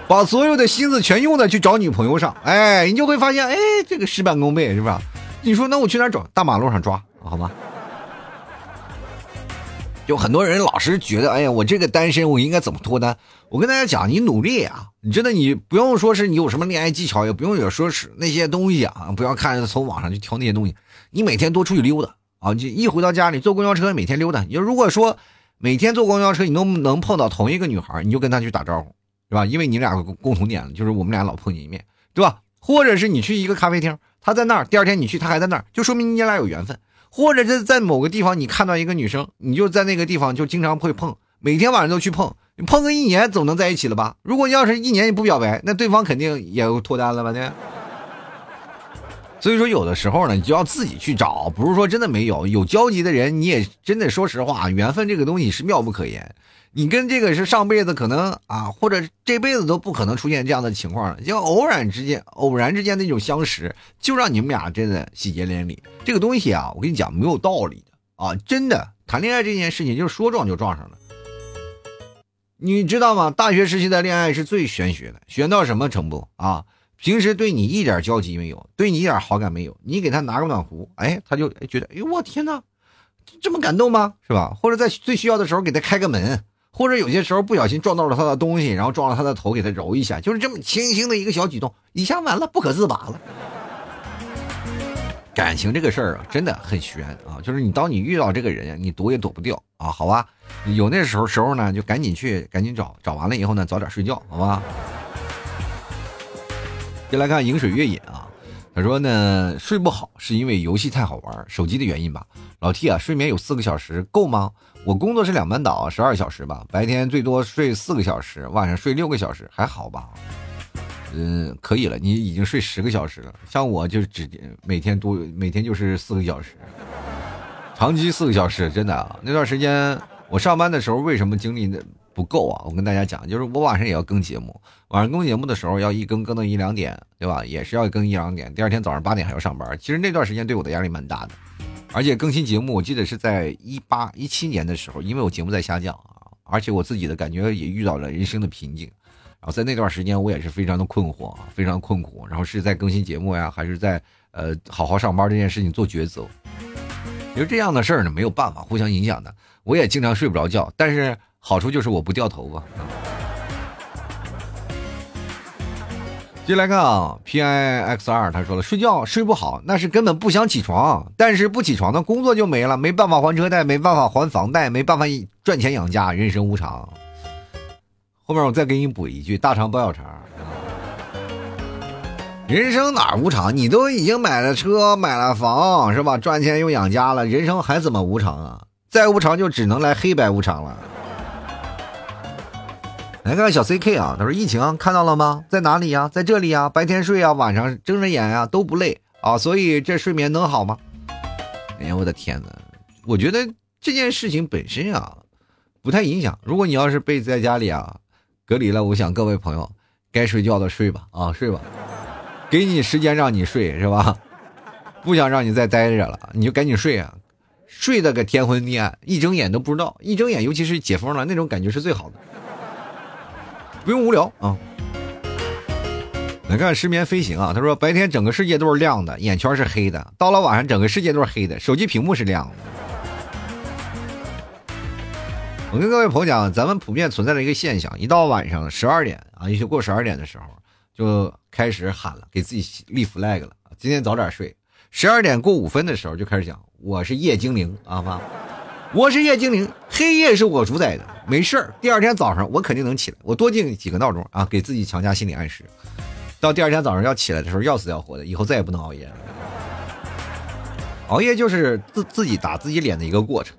把所有的心思全用在去找女朋友上，哎，你就会发现，哎，这个事半功倍，是吧？你说那我去哪找？大马路上抓，好吗？有很多人老是觉得，哎呀，我这个单身，我应该怎么脱单？我跟大家讲，你努力啊！你真的，你不用说是你有什么恋爱技巧，也不用有说是那些东西啊，不要看从网上去挑那些东西。你每天多出去溜达啊！你一回到家里坐公交车，每天溜达。你如果说每天坐公交车，你都能碰到同一个女孩，你就跟她去打招呼，是吧？因为你俩共同点就是我们俩老碰见一面，对吧？或者是你去一个咖啡厅，她在那儿，第二天你去，她还在那儿，就说明你俩有缘分。或者是在某个地方，你看到一个女生，你就在那个地方就经常会碰，每天晚上都去碰，你碰个一年总能在一起了吧？如果要是一年你不表白，那对方肯定也脱单了吧？那？所以说，有的时候呢，你就要自己去找，不是说真的没有有交集的人，你也真的说实话，缘分这个东西是妙不可言。你跟这个是上辈子可能啊，或者这辈子都不可能出现这样的情况了，就偶然之间、偶然之间的一种相识，就让你们俩真的喜结连理。这个东西啊，我跟你讲没有道理的啊，真的谈恋爱这件事情就是说撞就撞上了。你知道吗？大学时期的恋爱是最玄学的，玄到什么程度啊？平时对你一点交集没有，对你一点好感没有，你给他拿个暖壶，哎，他就觉得，哎呦我天哪，这么感动吗？是吧？或者在最需要的时候给他开个门。或者有些时候不小心撞到了他的东西，然后撞了他的头，给他揉一下，就是这么轻轻的一个小举动，一下完了不可自拔了。感情这个事儿啊，真的很悬啊！就是你当你遇到这个人，你躲也躲不掉啊！好吧，有那时候时候呢，就赶紧去，赶紧找，找完了以后呢，早点睡觉，好吧。先来看饮水月饮啊，他说呢，睡不好是因为游戏太好玩，手机的原因吧。老 T 啊，睡眠有四个小时够吗？我工作是两班倒，十二小时吧，白天最多睡四个小时，晚上睡六个小时，还好吧？嗯，可以了，你已经睡十个小时了。像我就只每天多每天就是四个小时，长期四个小时，真的啊。那段时间我上班的时候，为什么精力不够啊？我跟大家讲，就是我晚上也要更节目，晚上更节目的时候要一更更到一两点，对吧？也是要更一两点，第二天早上八点还要上班。其实那段时间对我的压力蛮大的。而且更新节目，我记得是在一八一七年的时候，因为我节目在下降啊，而且我自己的感觉也遇到了人生的瓶颈，然后在那段时间我也是非常的困惑啊，非常困苦，然后是在更新节目呀，还是在呃好好上班这件事情做抉择。其实这样的事儿呢，没有办法互相影响的，我也经常睡不着觉，但是好处就是我不掉头发。接来看啊，P I X 二他说了，睡觉睡不好，那是根本不想起床，但是不起床，那工作就没了，没办法还车贷，没办法还房贷，没办法赚钱养家，人生无常。后面我再给你补一句，大肠包小肠。人生哪无常？你都已经买了车，买了房，是吧？赚钱又养家了，人生还怎么无常啊？再无常就只能来黑白无常了。来看看小 CK 啊，他说疫情看到了吗？在哪里呀？在这里呀。白天睡啊，晚上睁着眼呀，都不累啊，所以这睡眠能好吗？哎呀，我的天哪！我觉得这件事情本身啊，不太影响。如果你要是被在家里啊隔离了，我想各位朋友该睡觉的睡吧啊，睡吧，给你时间让你睡是吧？不想让你再待着了，你就赶紧睡啊，睡得个天昏地暗，一睁眼都不知道，一睁眼尤其是解封了那种感觉是最好的。不用无聊啊！来看失眠飞行啊，他说白天整个世界都是亮的，眼圈是黑的；到了晚上，整个世界都是黑的，手机屏幕是亮的。我跟各位朋友讲，咱们普遍存在的一个现象，一到晚上十二点啊，也许过十二点的时候，就开始喊了，给自己立 flag 了，今天早点睡。十二点过五分的时候，就开始讲我是夜精灵啊妈。我是夜精灵，黑夜是我主宰的，没事儿。第二天早上我肯定能起来，我多定几个闹钟啊，给自己强加心理暗示。到第二天早上要起来的时候，要死要活的，以后再也不能熬夜了。熬夜就是自自己打自己脸的一个过程。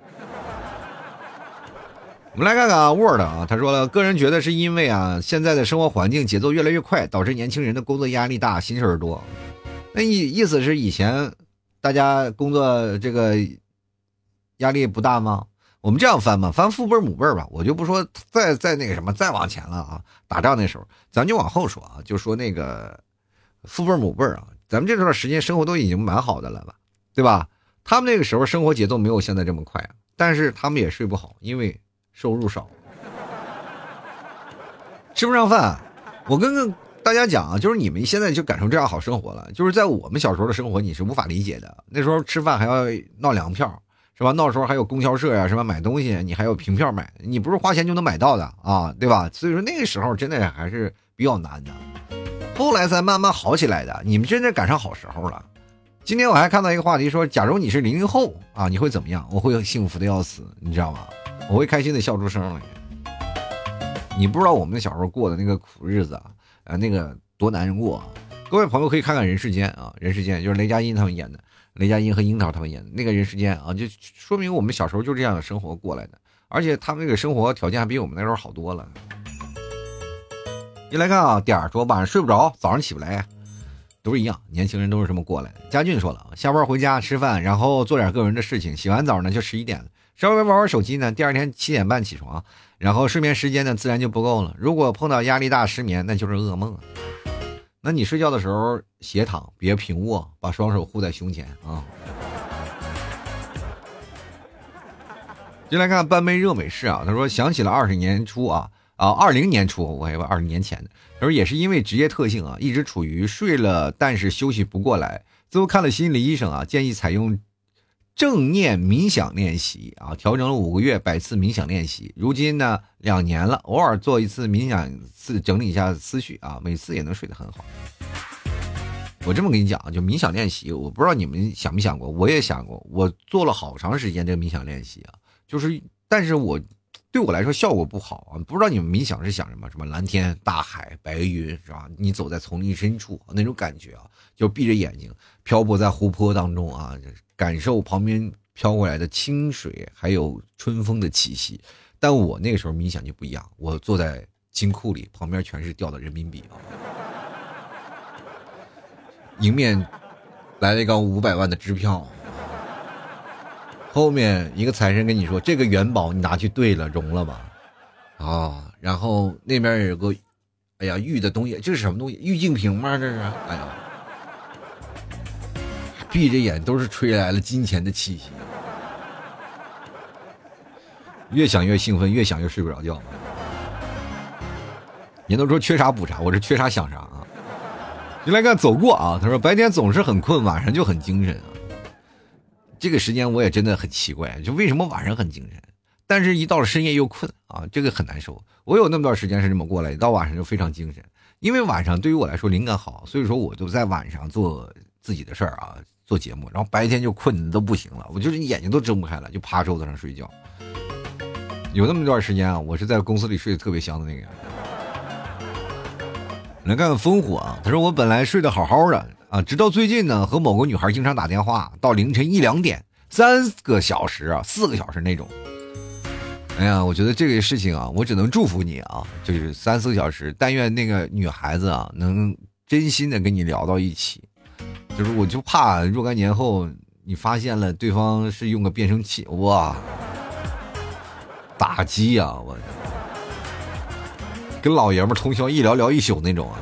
我们来看看，Word 啊，他说了，个人觉得是因为啊，现在的生活环境节奏越来越快，导致年轻人的工作压力大，心事儿多。那意意思是以前大家工作这个。压力不大吗？我们这样翻吧，翻父辈母辈吧，我就不说再再那个什么再往前了啊，打仗那时候，咱就往后说啊，就说那个父辈母辈啊，咱们这段时间生活都已经蛮好的了吧，对吧？他们那个时候生活节奏没有现在这么快，但是他们也睡不好，因为收入少，吃不上饭。我跟大家讲啊，就是你们现在就感受这样好生活了，就是在我们小时候的生活你是无法理解的。那时候吃饭还要闹粮票。是吧？那时候还有供销社呀，什么买东西你还有凭票买，你不是花钱就能买到的啊，对吧？所以说那个时候真的还是比较难的，后来才慢慢好起来的。你们真的赶上好时候了。今天我还看到一个话题说，假如你是零零后啊，你会怎么样？我会幸福的要死，你知道吗？我会开心的笑出声来。你不知道我们小时候过的那个苦日子啊，啊，那个多难过。啊各位朋友可以看看《人世间》啊，《人世间》就是雷佳音他们演的。雷佳音和樱桃他们演的那个人世间啊，就说明我们小时候就这样的生活过来的，而且他们那个生活条件还比我们那时候好多了。一来看啊，点儿说晚上睡不着，早上起不来，都是一样，年轻人都是这么过来的。佳俊说了，下班回家吃饭，然后做点个人的事情，洗完澡呢就十一点了，稍微玩玩手机呢，第二天七点半起床，然后睡眠时间呢自然就不够了。如果碰到压力大失眠，那就是噩梦。那你睡觉的时候斜躺，别平卧，把双手护在胸前啊。进来看半杯热美式啊，他说想起了二十年初啊啊，二零年初，我还以为二十年前的。他说也是因为职业特性啊，一直处于睡了但是休息不过来，最后看了心理医生啊，建议采用。正念冥想练习啊，调整了五个月，百次冥想练习。如今呢，两年了，偶尔做一次冥想，思整理一下思绪啊，每次也能睡得很好。我这么跟你讲，就冥想练习，我不知道你们想没想过，我也想过，我做了好长时间这个冥想练习啊，就是，但是我对我来说效果不好啊。不知道你们冥想是想什么？什么蓝天、大海、白云，是吧？你走在丛林深处那种感觉啊，就闭着眼睛漂泊在湖泊当中啊。感受旁边飘过来的清水，还有春风的气息。但我那个时候冥想就不一样，我坐在金库里，旁边全是掉的人民币啊。迎面来了一张五百万的支票，后面一个财神跟你说：“这个元宝你拿去兑了，融了吧。”啊，然后那边有个，哎呀，玉的东西，这是什么东西？玉净瓶吗？这是？哎呀。闭着眼都是吹来了金钱的气息，越想越兴奋，越想越睡不着觉。人都说缺啥补啥，我这缺啥想啥啊！你来看走过啊，他说白天总是很困，晚上就很精神啊。这个时间我也真的很奇怪，就为什么晚上很精神，但是一到了深夜又困啊，这个很难受。我有那么段时间是这么过来，到晚上就非常精神，因为晚上对于我来说灵感好，所以说我就在晚上做自己的事儿啊。做节目，然后白天就困的都不行了，我就是眼睛都睁不开了，就趴桌子上睡觉。有那么一段时间啊，我是在公司里睡得特别香的那个。来看看烽火啊，他说我本来睡得好好的啊，直到最近呢，和某个女孩经常打电话到凌晨一两点，三个小时啊，四个小时那种。哎呀，我觉得这个事情啊，我只能祝福你啊，就是三四个小时，但愿那个女孩子啊，能真心的跟你聊到一起。就是，我就怕若干年后你发现了对方是用个变声器，哇，打击呀！我跟老爷们通宵一聊聊一宿那种啊。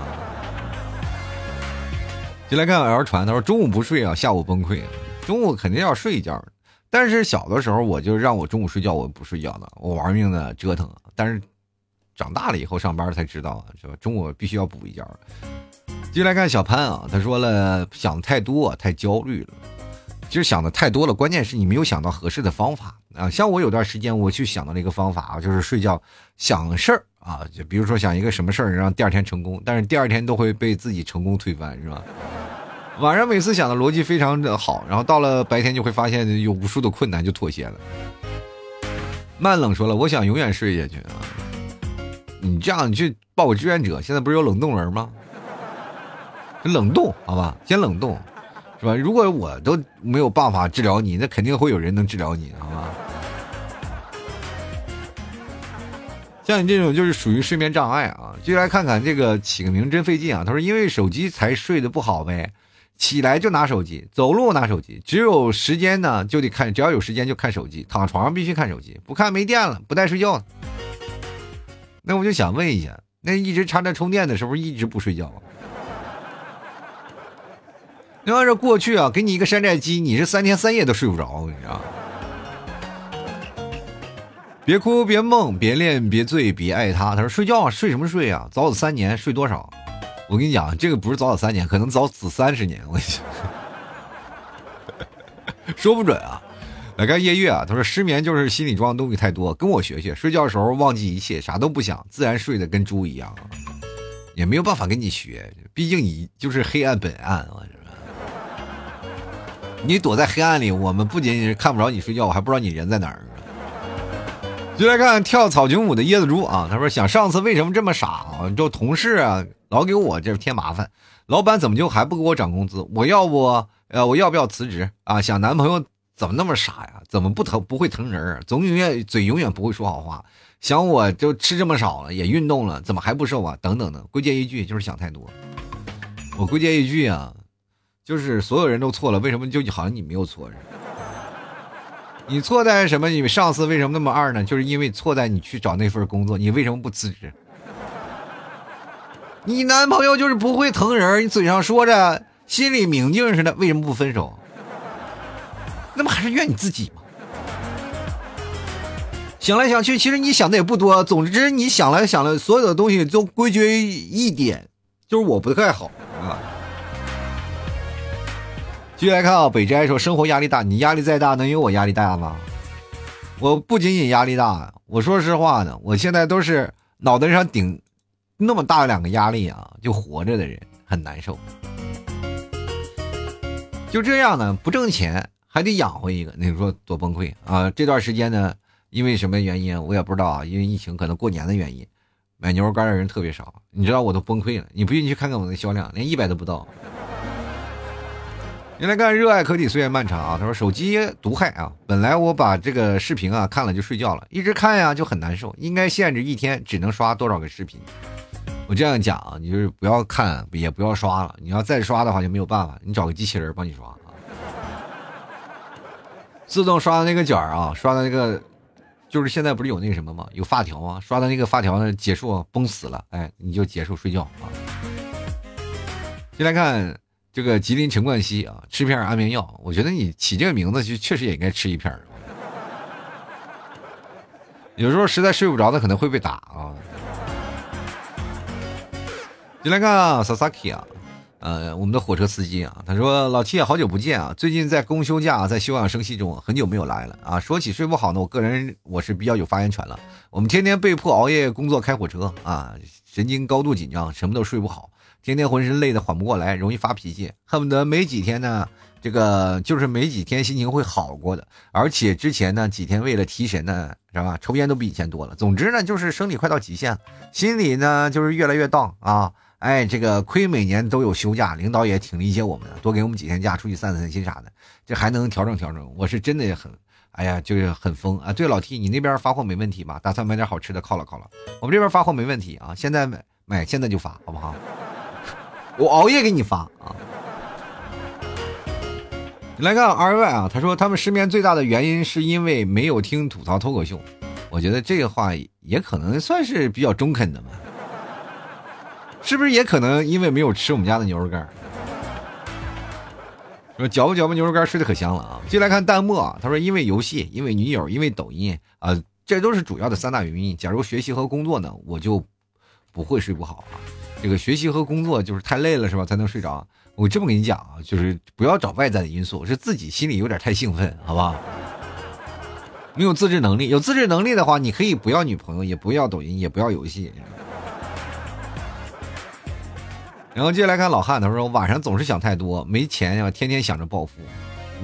进来看 L 传，他说中午不睡啊，下午崩溃。中午肯定要睡一觉，但是小的时候我就让我中午睡觉，我不睡觉的，我玩命的折腾。但是长大了以后上班才知道，是吧？中午必须要补一觉。接来看小潘啊，他说了想的太多，太焦虑了。其实想的太多了，关键是你没有想到合适的方法啊。像我有段时间，我去想到了一个方法啊，就是睡觉想事儿啊，就比如说想一个什么事儿让第二天成功，但是第二天都会被自己成功推翻，是吧？晚上每次想的逻辑非常的好，然后到了白天就会发现有无数的困难就妥协了。慢冷说了，我想永远睡下去啊。你这样你去报个志愿者，现在不是有冷冻人吗？冷冻，好吧，先冷冻，是吧？如果我都没有办法治疗你，那肯定会有人能治疗你，好吧？像你这种就是属于睡眠障碍啊。就来看看这个起个名真费劲啊。他说因为手机才睡得不好呗，起来就拿手机，走路拿手机，只有时间呢就得看，只要有时间就看手机，躺床上必须看手机，不看没电了，不带睡觉。那我就想问一下，那一直插着充电的，是不是一直不睡觉？那要是过去啊，给你一个山寨机，你是三天三夜都睡不着，我跟你知道。别哭，别梦，别恋，别醉，别爱他。他说睡觉睡什么睡啊？早死三年，睡多少？我跟你讲，这个不是早死三年，可能早死三十年。我跟你讲，说不准啊。来看夜月啊，他说失眠就是心里装的东西太多，跟我学学。睡觉的时候忘记一切，啥都不想，自然睡得跟猪一样。也没有办法跟你学，毕竟你就是黑暗本暗啊。你躲在黑暗里，我们不仅仅是看不着你睡觉，我还不知道你人在哪儿。就来看跳草裙舞的椰子猪啊，他说想上次为什么这么傻啊？就同事啊，老给我这添麻烦，老板怎么就还不给我涨工资？我要不呃，我要不要辞职啊？想男朋友怎么那么傻呀？怎么不疼不会疼人？总永远嘴永远不会说好话。想我就吃这么少了，也运动了，怎么还不瘦啊？等等的，归结一句就是想太多。我归结一句啊，就是所有人都错了，为什么就好像你没有错似的？你错在什么？你上司为什么那么二呢？就是因为错在你去找那份工作，你为什么不辞职？你男朋友就是不会疼人，你嘴上说着，心里明镜似的，为什么不分手？那不还是怨你自己吗？想来想去，其实你想的也不多。总之，你想来想了，所有的东西都归结于一点，就是我不太好啊。继续来看啊，北斋说生活压力大，你压力再大能有我压力大吗？我不仅仅压力大，我说实话呢，我现在都是脑袋上顶那么大两个压力啊，就活着的人很难受。就这样呢，不挣钱还得养活一个，你说多崩溃啊！这段时间呢，因为什么原因我也不知道啊，因为疫情可能过年的原因，买牛肉干的人特别少，你知道我都崩溃了。你不信你去看看我的销量，连一百都不到。你来看，热爱科技岁月漫长啊！他说手机毒害啊，本来我把这个视频啊看了就睡觉了，一直看呀就很难受，应该限制一天只能刷多少个视频。我这样讲啊，你就是不要看，也不要刷了。你要再刷的话就没有办法，你找个机器人帮你刷啊，自动刷的那个卷儿啊，刷的那个就是现在不是有那个什么吗？有发条吗？刷的那个发条呢结束崩死了，哎，你就结束睡觉啊。进来看。这个吉林陈冠希啊，吃片安眠药。我觉得你起这个名字就确实也应该吃一片 有时候实在睡不着的可能会被打啊。进来看啊，Sasaki 啊，呃，我们的火车司机啊，他说老七也好久不见啊，最近在公休假，在休养生息中，很久没有来了啊。说起睡不好呢，我个人我是比较有发言权了。我们天天被迫熬夜工作开火车啊，神经高度紧张，什么都睡不好。天天浑身累得缓不过来，容易发脾气，恨不得没几天呢，这个就是没几天心情会好过的。而且之前呢几天为了提神呢，是吧？抽烟都比以前多了。总之呢，就是生理快到极限了，心里呢就是越来越荡啊！哎，这个亏每年都有休假，领导也挺理解我们的，多给我们几天假，出去散散心啥的，这还能调整调整。我是真的很，哎呀，就是很疯啊！对，老 T，你那边发货没问题吧？打算买点好吃的犒劳犒劳。我们这边发货没问题啊，现在买买现在就发，好不好？我熬夜给你发啊！来看 R Y 啊，他说他们失眠最大的原因是因为没有听吐槽脱口秀。我觉得这个话也可能算是比较中肯的嘛，是不是？也可能因为没有吃我们家的牛肉干。说嚼吧嚼吧牛肉干，睡得可香了啊！进来看弹幕啊，他说因为游戏，因为女友，因为抖音啊，这都是主要的三大原因。假如学习和工作呢，我就不会睡不好啊。这个学习和工作就是太累了，是吧？才能睡着。我这么跟你讲啊，就是不要找外在的因素，是自己心里有点太兴奋，好不好？没有自制能力，有自制能力的话，你可以不要女朋友，也不要抖音，也不要游戏。然后接下来看老汉，他说晚上总是想太多，没钱呀，天天想着暴富。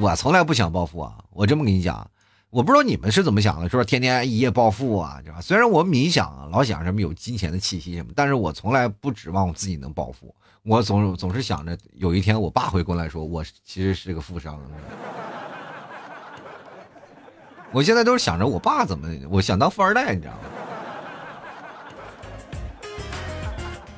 我从来不想暴富啊，我这么跟你讲。我不知道你们是怎么想的，说天天一夜暴富啊，对吧？虽然我冥想老想什么有金钱的气息什么，但是我从来不指望我自己能暴富。我总总是想着有一天我爸会过来说，我其实是个富商。我现在都是想着我爸怎么，我想当富二代，你知道吗？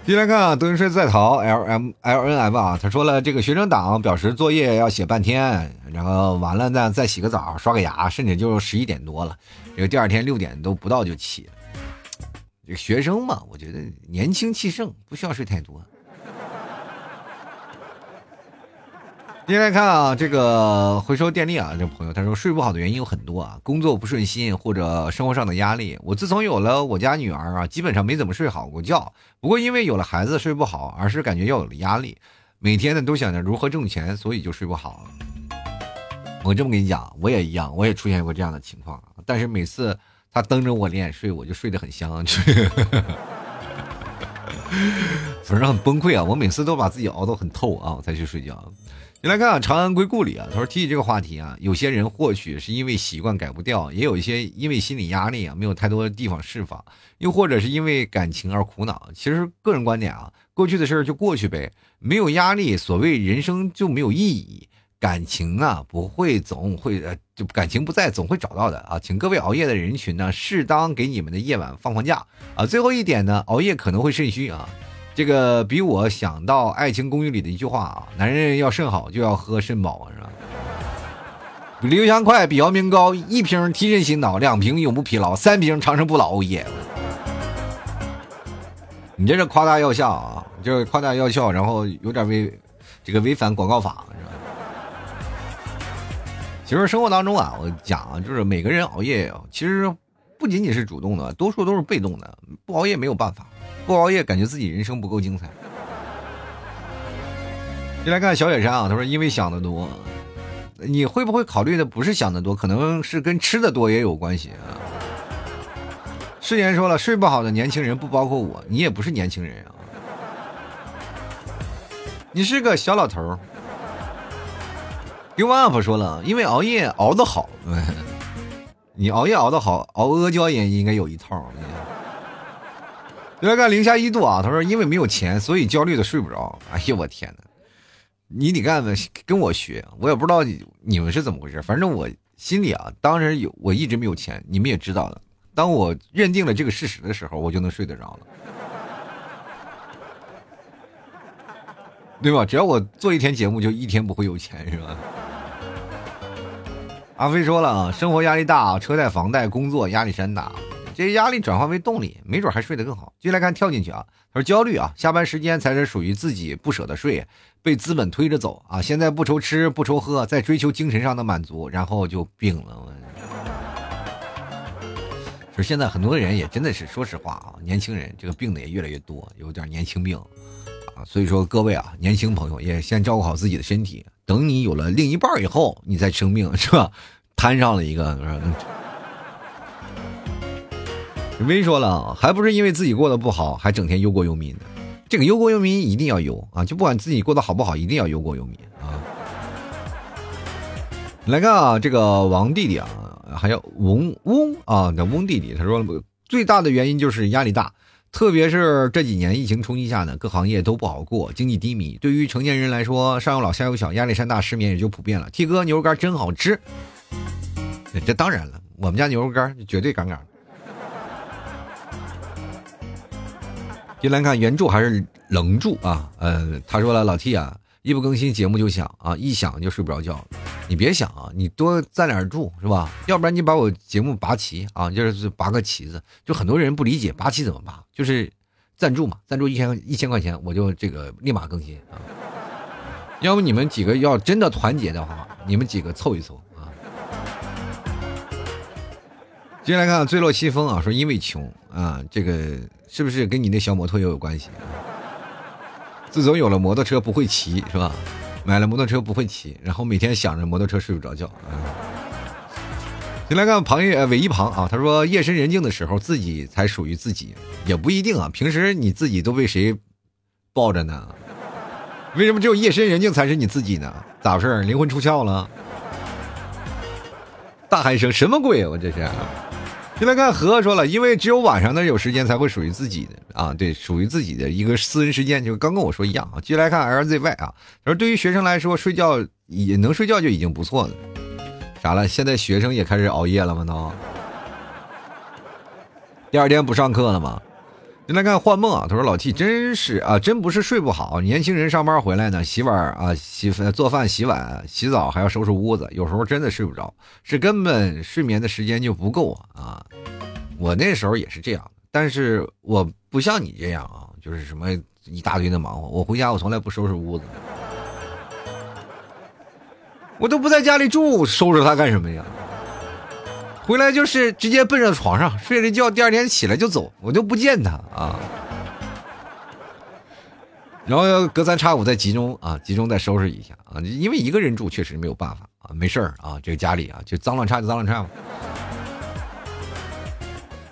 进来看啊，德云社在逃 L M L N F 啊，他说了，这个学生党表示作业要写半天，然后完了呢再洗个澡、刷个牙，甚至就十一点多了，这个第二天六点都不到就起。这个学生嘛，我觉得年轻气盛，不需要睡太多。接下来看啊，这个回收电力啊，这朋友他说睡不好的原因有很多啊，工作不顺心或者生活上的压力。我自从有了我家女儿啊，基本上没怎么睡好过觉。不过因为有了孩子睡不好，而是感觉要有了压力，每天呢都想着如何挣钱，所以就睡不好。我这么跟你讲，我也一样，我也出现过这样的情况。但是每次他瞪着我脸睡，我就睡得很香，反正很崩溃啊。我每次都把自己熬得很透啊，我才去睡觉。你来看啊，长安归故里啊。他说提起这个话题啊，有些人或许是因为习惯改不掉，也有一些因为心理压力啊，没有太多的地方释放，又或者是因为感情而苦恼。其实个人观点啊，过去的事儿就过去呗，没有压力，所谓人生就没有意义。感情啊，不会总会呃，就感情不在，总会找到的啊。请各位熬夜的人群呢，适当给你们的夜晚放放假啊。最后一点呢，熬夜可能会肾虚啊。这个比我想到《爱情公寓》里的一句话啊，男人要肾好就要喝肾宝，是吧？比刘翔快，比姚明高，一瓶提神醒脑，两瓶永不疲劳，三瓶长生不老。耶！你这是夸大药效啊，就是夸大药效，然后有点违这个违反广告法，是吧？其实生活当中啊，我讲啊，就是每个人熬夜，其实不仅仅是主动的，多数都是被动的，不熬夜没有办法。不熬夜，感觉自己人生不够精彩。就来看小野山啊，他说：“因为想的多，你会不会考虑的不是想的多，可能是跟吃的多也有关系啊。”誓言说了，睡不好的年轻人不包括我，你也不是年轻人啊，你是个小老头儿。u up 说了，因为熬夜熬得好，你熬夜熬得好，熬阿胶也应该有一套。来看零下一度啊，他说因为没有钱，所以焦虑的睡不着。哎呀，我天哪！你得干的跟我学，我也不知道你你们是怎么回事。反正我心里啊，当然有，我一直没有钱，你们也知道的。当我认定了这个事实的时候，我就能睡得着了，对吧？只要我做一天节目，就一天不会有钱，是吧？阿飞说了啊，生活压力大，车贷、房贷、工作压力山大。这压力转化为动力，没准还睡得更好。继续来看，跳进去啊！他说焦虑啊，下班时间才是属于自己，不舍得睡，被资本推着走啊！现在不愁吃不愁喝，在追求精神上的满足，然后就病了。就现在很多人也真的是，说实话啊，年轻人这个病的也越来越多，有点年轻病啊。所以说各位啊，年轻朋友也先照顾好自己的身体，等你有了另一半以后，你再生病是吧？摊上了一个。微说了，还不是因为自己过得不好，还整天忧国忧民的。这个忧国忧民一定要忧啊，就不管自己过得好不好，一定要忧国忧民啊。来看啊，这个王弟弟啊，还有翁翁啊，叫翁弟弟，他说最大的原因就是压力大，特别是这几年疫情冲击下呢，各行业都不好过，经济低迷。对于成年人来说，上有老下有小，压力山大，失眠也就普遍了。T 哥牛肉干真好吃，这当然了，我们家牛肉干绝对杠杠的。进来看原著还是冷著啊？呃，他说了，老 T 啊，一不更新节目就想啊，一想就睡不着觉。你别想啊，你多赞点助是吧？要不然你把我节目拔旗啊，就是拔个旗子。就很多人不理解拔旗怎么拔，就是赞助嘛，赞助一千一千块钱，我就这个立马更新啊。要不你们几个要真的团结的话，你们几个凑一凑接来看坠落西风啊，说因为穷啊，这个。是不是跟你那小摩托也有关系？自从有了摩托车不会骑是吧？买了摩托车不会骑，然后每天想着摩托车睡不着觉。啊先来看旁呃尾一旁啊，他说夜深人静的时候自己才属于自己，也不一定啊。平时你自己都被谁抱着呢？为什么只有夜深人静才是你自己呢？咋回事？灵魂出窍了？大喊一声什么鬼？我这是。先来看何说了，因为只有晚上呢有时间才会属于自己的啊，对，属于自己的一个私人时间，就刚跟我说一样啊。继续来看 LZY 啊，他说对于学生来说，睡觉也能睡觉就已经不错了。啥了？现在学生也开始熬夜了吗？都？第二天不上课了吗？进来看幻梦啊，他说老 T 真是啊，真不是睡不好。年轻人上班回来呢，洗碗啊，洗做饭、洗碗、洗澡，还要收拾屋子，有时候真的睡不着，是根本睡眠的时间就不够啊。我那时候也是这样，但是我不像你这样啊，就是什么一大堆的忙活。我回家我从来不收拾屋子，我都不在家里住，收拾它干什么呀？回来就是直接奔着床上睡着觉，第二天起来就走，我就不见他啊。然后隔三差五再集中啊，集中再收拾一下啊，因为一个人住确实没有办法啊，没事儿啊，这个家里啊就脏乱差就脏乱差嘛。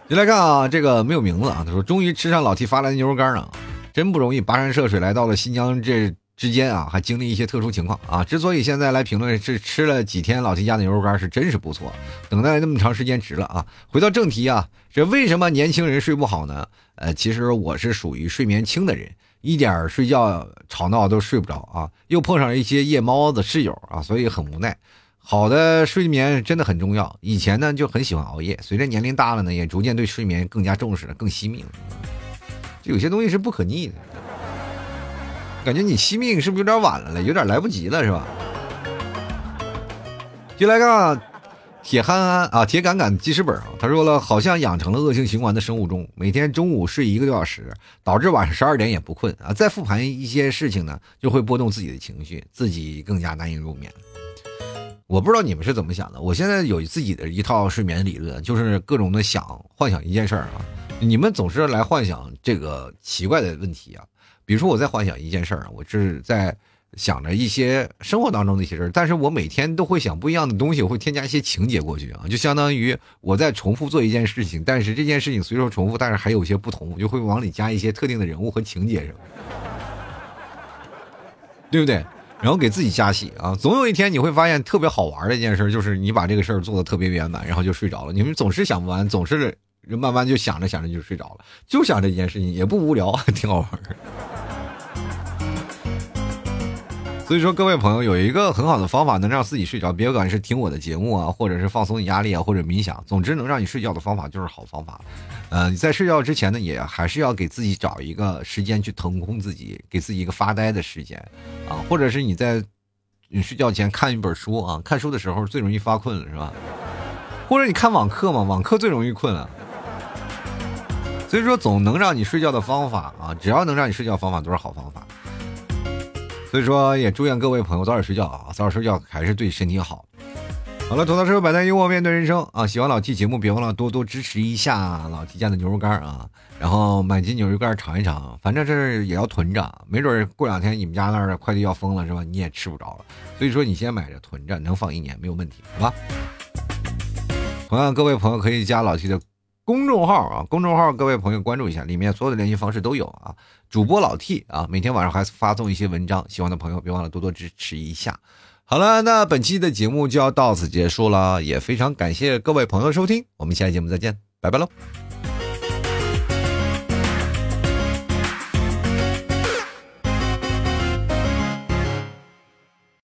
你来看啊，这个没有名字啊，他说终于吃上老 T 发来的牛肉干了，真不容易，跋山涉水来到了新疆这。之间啊，还经历一些特殊情况啊。之所以现在来评论是吃了几天老 T 家的牛肉干，是真是不错。等待那么长时间值了啊。回到正题啊，这为什么年轻人睡不好呢？呃，其实我是属于睡眠轻的人，一点睡觉吵闹都睡不着啊。又碰上一些夜猫子室友啊，所以很无奈。好的睡眠真的很重要。以前呢就很喜欢熬夜，随着年龄大了呢，也逐渐对睡眠更加重视了，更惜命了。就有些东西是不可逆的。感觉你惜命是不是有点晚了了？有点来不及了是吧？就来看铁憨憨啊，铁杆杆记事本啊。他说了，好像养成了恶性循环的生物钟，每天中午睡一个多小时，导致晚上十二点也不困啊。再复盘一些事情呢，就会波动自己的情绪，自己更加难以入眠。我不知道你们是怎么想的。我现在有自己的一套睡眠理论，就是各种的想幻想一件事儿啊。你们总是来幻想这个奇怪的问题啊。比如说，我在幻想一件事儿，我是在想着一些生活当中的一些事儿，但是我每天都会想不一样的东西，我会添加一些情节过去啊，就相当于我在重复做一件事情，但是这件事情虽说重复，但是还有些不同，我就会往里加一些特定的人物和情节什么，对不对？然后给自己加戏啊，总有一天你会发现特别好玩的一件事，就是你把这个事儿做的特别圆满，然后就睡着了。你们总是想不完，总是就慢慢就想着想着就睡着了，就想这件事情也不无聊，还 挺好玩。所以说，各位朋友有一个很好的方法能让自己睡着，别管是听我的节目啊，或者是放松压力啊，或者冥想，总之能让你睡觉的方法就是好方法。呃，你在睡觉之前呢，也还是要给自己找一个时间去腾空自己，给自己一个发呆的时间啊，或者是你在你睡觉前看一本书啊，看书的时候最容易发困了，是吧？或者你看网课嘛，网课最容易困了。所以说，总能让你睡觉的方法啊，只要能让你睡觉方法都是好方法。所以说，也祝愿各位朋友早点睡觉啊！早点睡觉还是对身体好。好了，吐槽车百态幽默面对人生啊！喜欢老 T 节目，别忘了多多支持一下老 T 家的牛肉干啊！然后买斤牛肉干尝一尝，反正这也要囤着，没准过两天你们家那儿的快递要封了是吧？你也吃不着了。所以说，你先买着囤着，能放一年没有问题，好吧？同样，各位朋友可以加老 T 的。公众号啊，公众号各位朋友关注一下，里面所有的联系方式都有啊。主播老 T 啊，每天晚上还发送一些文章，喜欢的朋友别忘了多多支持一下。好了，那本期的节目就要到此结束了，也非常感谢各位朋友收听，我们下期节目再见，拜拜喽。